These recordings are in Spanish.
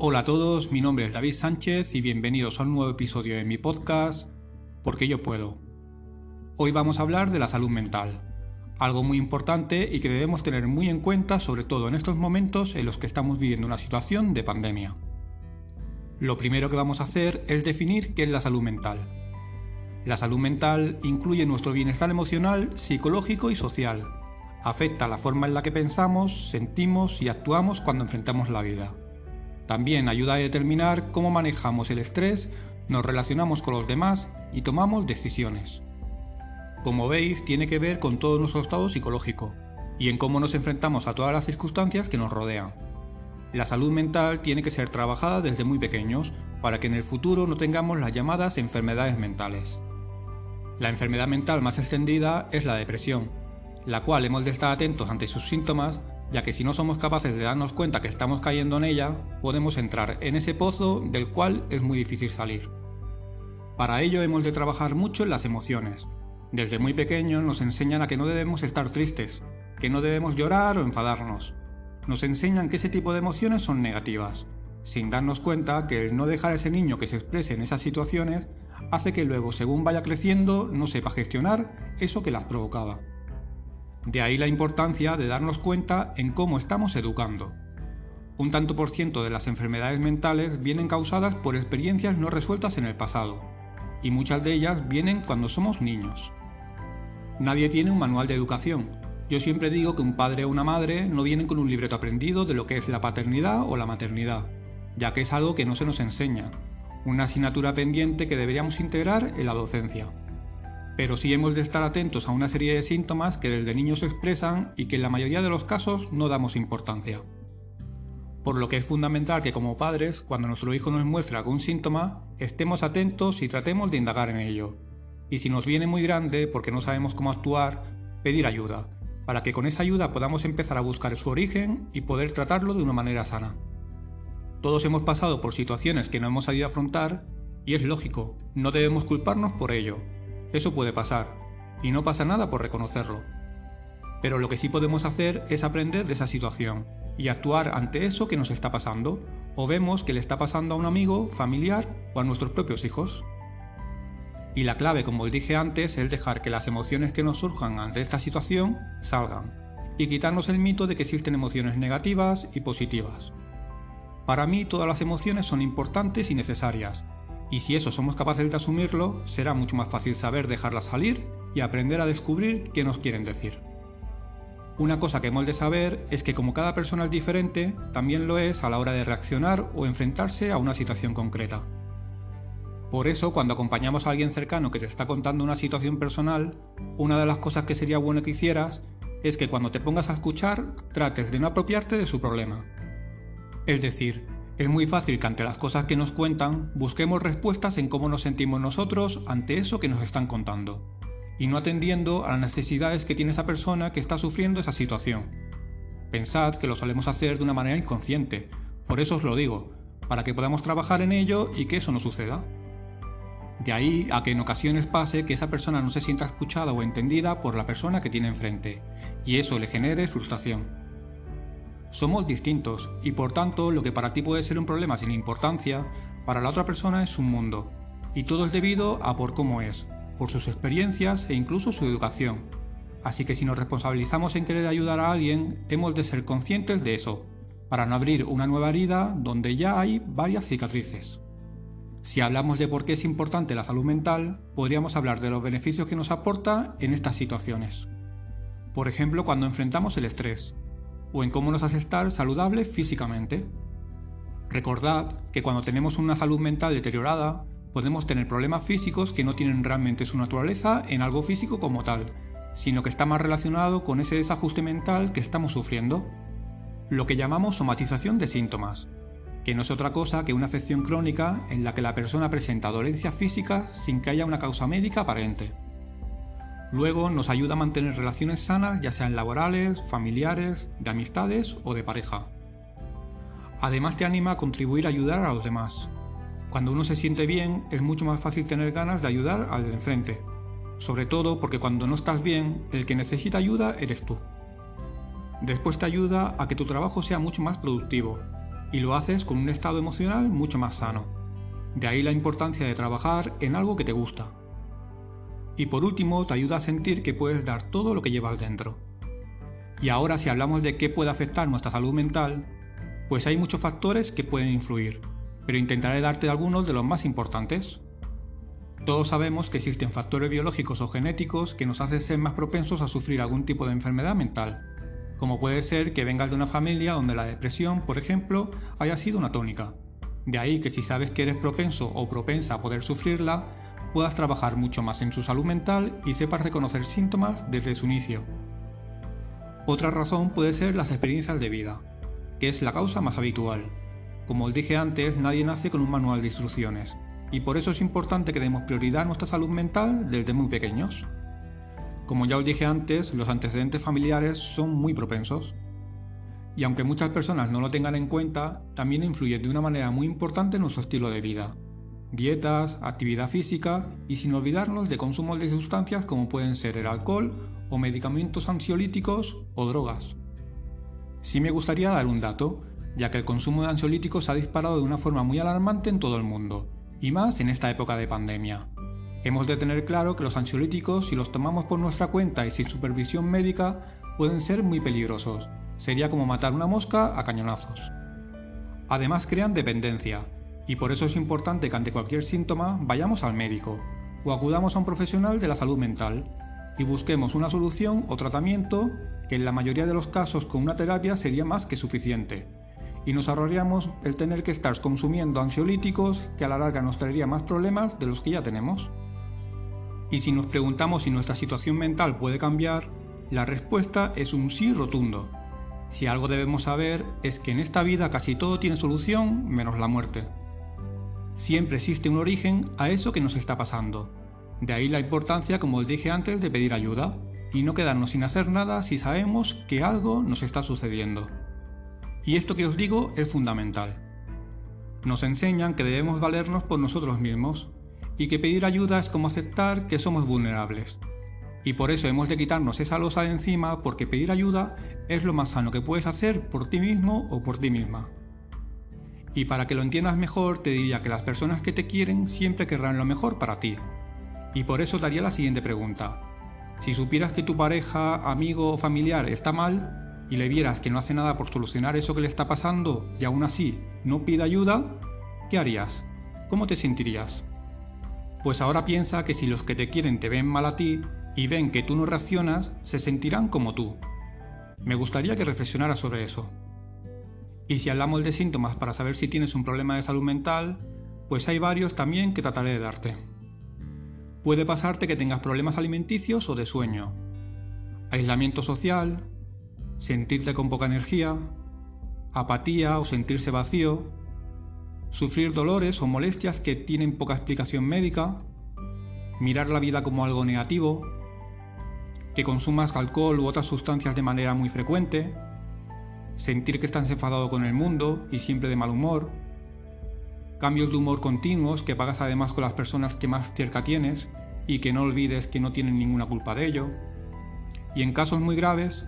Hola a todos, mi nombre es David Sánchez y bienvenidos a un nuevo episodio de mi podcast Porque yo puedo. Hoy vamos a hablar de la salud mental, algo muy importante y que debemos tener muy en cuenta sobre todo en estos momentos en los que estamos viviendo una situación de pandemia. Lo primero que vamos a hacer es definir qué es la salud mental. La salud mental incluye nuestro bienestar emocional, psicológico y social. Afecta la forma en la que pensamos, sentimos y actuamos cuando enfrentamos la vida. También ayuda a determinar cómo manejamos el estrés, nos relacionamos con los demás y tomamos decisiones. Como veis, tiene que ver con todo nuestro estado psicológico y en cómo nos enfrentamos a todas las circunstancias que nos rodean. La salud mental tiene que ser trabajada desde muy pequeños para que en el futuro no tengamos las llamadas enfermedades mentales. La enfermedad mental más extendida es la depresión, la cual hemos de estar atentos ante sus síntomas ya que si no somos capaces de darnos cuenta que estamos cayendo en ella, podemos entrar en ese pozo del cual es muy difícil salir. Para ello hemos de trabajar mucho en las emociones. Desde muy pequeños nos enseñan a que no debemos estar tristes, que no debemos llorar o enfadarnos. Nos enseñan que ese tipo de emociones son negativas, sin darnos cuenta que el no dejar a ese niño que se exprese en esas situaciones hace que luego, según vaya creciendo, no sepa gestionar eso que las provocaba. De ahí la importancia de darnos cuenta en cómo estamos educando. Un tanto por ciento de las enfermedades mentales vienen causadas por experiencias no resueltas en el pasado, y muchas de ellas vienen cuando somos niños. Nadie tiene un manual de educación. Yo siempre digo que un padre o una madre no vienen con un libreto aprendido de lo que es la paternidad o la maternidad, ya que es algo que no se nos enseña, una asignatura pendiente que deberíamos integrar en la docencia pero sí hemos de estar atentos a una serie de síntomas que desde niños se expresan y que en la mayoría de los casos no damos importancia. Por lo que es fundamental que como padres, cuando nuestro hijo nos muestra algún síntoma, estemos atentos y tratemos de indagar en ello. Y si nos viene muy grande porque no sabemos cómo actuar, pedir ayuda, para que con esa ayuda podamos empezar a buscar su origen y poder tratarlo de una manera sana. Todos hemos pasado por situaciones que no hemos sabido afrontar y es lógico, no debemos culparnos por ello, eso puede pasar, y no pasa nada por reconocerlo. Pero lo que sí podemos hacer es aprender de esa situación y actuar ante eso que nos está pasando, o vemos que le está pasando a un amigo, familiar o a nuestros propios hijos. Y la clave, como os dije antes, es dejar que las emociones que nos surjan ante esta situación salgan, y quitarnos el mito de que existen emociones negativas y positivas. Para mí todas las emociones son importantes y necesarias, y si eso somos capaces de asumirlo, será mucho más fácil saber dejarlas salir y aprender a descubrir qué nos quieren decir. Una cosa que hemos de saber es que como cada persona es diferente, también lo es a la hora de reaccionar o enfrentarse a una situación concreta. Por eso, cuando acompañamos a alguien cercano que te está contando una situación personal, una de las cosas que sería bueno que hicieras es que cuando te pongas a escuchar, trates de no apropiarte de su problema. Es decir, es muy fácil que ante las cosas que nos cuentan busquemos respuestas en cómo nos sentimos nosotros ante eso que nos están contando, y no atendiendo a las necesidades que tiene esa persona que está sufriendo esa situación. Pensad que lo solemos hacer de una manera inconsciente, por eso os lo digo, para que podamos trabajar en ello y que eso no suceda. De ahí a que en ocasiones pase que esa persona no se sienta escuchada o entendida por la persona que tiene enfrente, y eso le genere frustración. Somos distintos y por tanto lo que para ti puede ser un problema sin importancia, para la otra persona es un mundo. Y todo es debido a por cómo es, por sus experiencias e incluso su educación. Así que si nos responsabilizamos en querer ayudar a alguien, hemos de ser conscientes de eso, para no abrir una nueva herida donde ya hay varias cicatrices. Si hablamos de por qué es importante la salud mental, podríamos hablar de los beneficios que nos aporta en estas situaciones. Por ejemplo, cuando enfrentamos el estrés, o en cómo nos hace estar saludables físicamente. Recordad que cuando tenemos una salud mental deteriorada, podemos tener problemas físicos que no tienen realmente su naturaleza en algo físico como tal, sino que está más relacionado con ese desajuste mental que estamos sufriendo. Lo que llamamos somatización de síntomas, que no es otra cosa que una afección crónica en la que la persona presenta dolencias físicas sin que haya una causa médica aparente. Luego nos ayuda a mantener relaciones sanas, ya sean laborales, familiares, de amistades o de pareja. Además te anima a contribuir a ayudar a los demás. Cuando uno se siente bien, es mucho más fácil tener ganas de ayudar al de enfrente. Sobre todo porque cuando no estás bien, el que necesita ayuda eres tú. después te ayuda a que tu trabajo sea mucho más productivo y lo haces con un estado emocional mucho más sano. De ahí la importancia de trabajar en algo que te gusta. Y por último, te ayuda a sentir que puedes dar todo lo que llevas dentro. Y ahora si hablamos de qué puede afectar nuestra salud mental, pues hay muchos factores que pueden influir, pero intentaré darte algunos de los más importantes. Todos sabemos que existen factores biológicos o genéticos que nos hacen ser más propensos a sufrir algún tipo de enfermedad mental, como puede ser que vengas de una familia donde la depresión, por ejemplo, haya sido una tónica. De ahí que si sabes que eres propenso o propensa a poder sufrirla, puedas trabajar mucho más en su salud mental y sepas reconocer síntomas desde su inicio. Otra razón puede ser las experiencias de vida, que es la causa más habitual. Como os dije antes, nadie nace con un manual de instrucciones, y por eso es importante que demos prioridad a nuestra salud mental desde muy pequeños. Como ya os dije antes, los antecedentes familiares son muy propensos. Y aunque muchas personas no lo tengan en cuenta, también influyen de una manera muy importante en nuestro estilo de vida. Dietas, actividad física y sin olvidarnos de consumos de sustancias como pueden ser el alcohol o medicamentos ansiolíticos o drogas. Sí me gustaría dar un dato, ya que el consumo de ansiolíticos ha disparado de una forma muy alarmante en todo el mundo, y más en esta época de pandemia. Hemos de tener claro que los ansiolíticos, si los tomamos por nuestra cuenta y sin supervisión médica, pueden ser muy peligrosos. Sería como matar una mosca a cañonazos. Además crean dependencia, y por eso es importante que ante cualquier síntoma vayamos al médico o acudamos a un profesional de la salud mental y busquemos una solución o tratamiento que en la mayoría de los casos con una terapia sería más que suficiente. Y nos ahorraríamos el tener que estar consumiendo ansiolíticos que a la larga nos traería más problemas de los que ya tenemos. Y si nos preguntamos si nuestra situación mental puede cambiar, la respuesta es un sí rotundo. Si algo debemos saber es que en esta vida casi todo tiene solución menos la muerte. Siempre existe un origen a eso que nos está pasando. De ahí la importancia, como os dije antes, de pedir ayuda y no quedarnos sin hacer nada si sabemos que algo nos está sucediendo. Y esto que os digo es fundamental. Nos enseñan que debemos valernos por nosotros mismos y que pedir ayuda es como aceptar que somos vulnerables. Y por eso hemos de quitarnos esa losa de encima porque pedir ayuda es lo más sano que puedes hacer por ti mismo o por ti misma. Y para que lo entiendas mejor te diría que las personas que te quieren siempre querrán lo mejor para ti. Y por eso daría la siguiente pregunta. Si supieras que tu pareja, amigo o familiar está mal y le vieras que no hace nada por solucionar eso que le está pasando y aún así no pide ayuda, ¿qué harías? ¿Cómo te sentirías? Pues ahora piensa que si los que te quieren te ven mal a ti y ven que tú no reaccionas, se sentirán como tú. Me gustaría que reflexionaras sobre eso. Y si hablamos de síntomas para saber si tienes un problema de salud mental, pues hay varios también que trataré de darte. Puede pasarte que tengas problemas alimenticios o de sueño, aislamiento social, sentirte con poca energía, apatía o sentirse vacío, sufrir dolores o molestias que tienen poca explicación médica, mirar la vida como algo negativo, que consumas alcohol u otras sustancias de manera muy frecuente, sentir que estás enfadado con el mundo y siempre de mal humor, cambios de humor continuos que pagas además con las personas que más cerca tienes y que no olvides que no tienen ninguna culpa de ello, y en casos muy graves,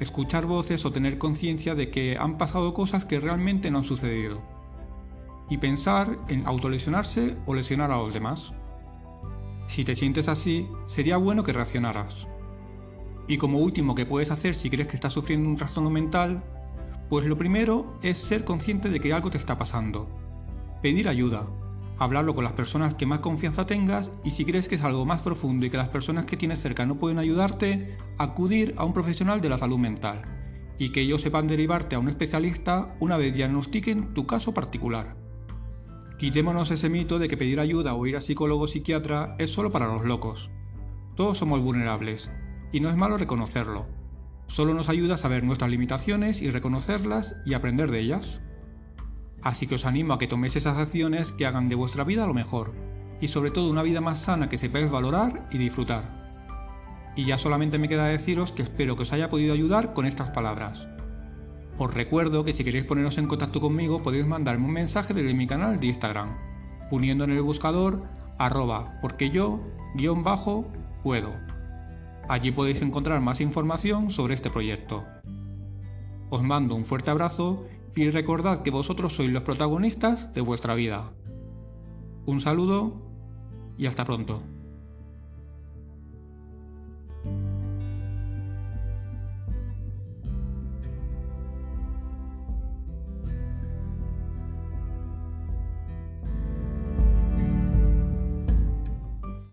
escuchar voces o tener conciencia de que han pasado cosas que realmente no han sucedido y pensar en autolesionarse o lesionar a los demás. Si te sientes así, sería bueno que reaccionaras. Y como último que puedes hacer si crees que estás sufriendo un trastorno mental, pues lo primero es ser consciente de que algo te está pasando. Pedir ayuda, hablarlo con las personas que más confianza tengas y si crees que es algo más profundo y que las personas que tienes cerca no pueden ayudarte, acudir a un profesional de la salud mental y que ellos sepan derivarte a un especialista una vez diagnostiquen tu caso particular. Quitémonos ese mito de que pedir ayuda o ir a psicólogo o psiquiatra es solo para los locos. Todos somos vulnerables, y no es malo reconocerlo. Solo nos ayuda a saber nuestras limitaciones y reconocerlas y aprender de ellas. Así que os animo a que toméis esas acciones que hagan de vuestra vida lo mejor, y sobre todo una vida más sana que sepáis valorar y disfrutar. Y ya solamente me queda deciros que espero que os haya podido ayudar con estas palabras. Os recuerdo que si queréis poneros en contacto conmigo podéis mandarme un mensaje desde mi canal de Instagram, poniendo en el buscador arroba porque yo guion bajo puedo. Allí podéis encontrar más información sobre este proyecto. Os mando un fuerte abrazo y recordad que vosotros sois los protagonistas de vuestra vida. Un saludo y hasta pronto.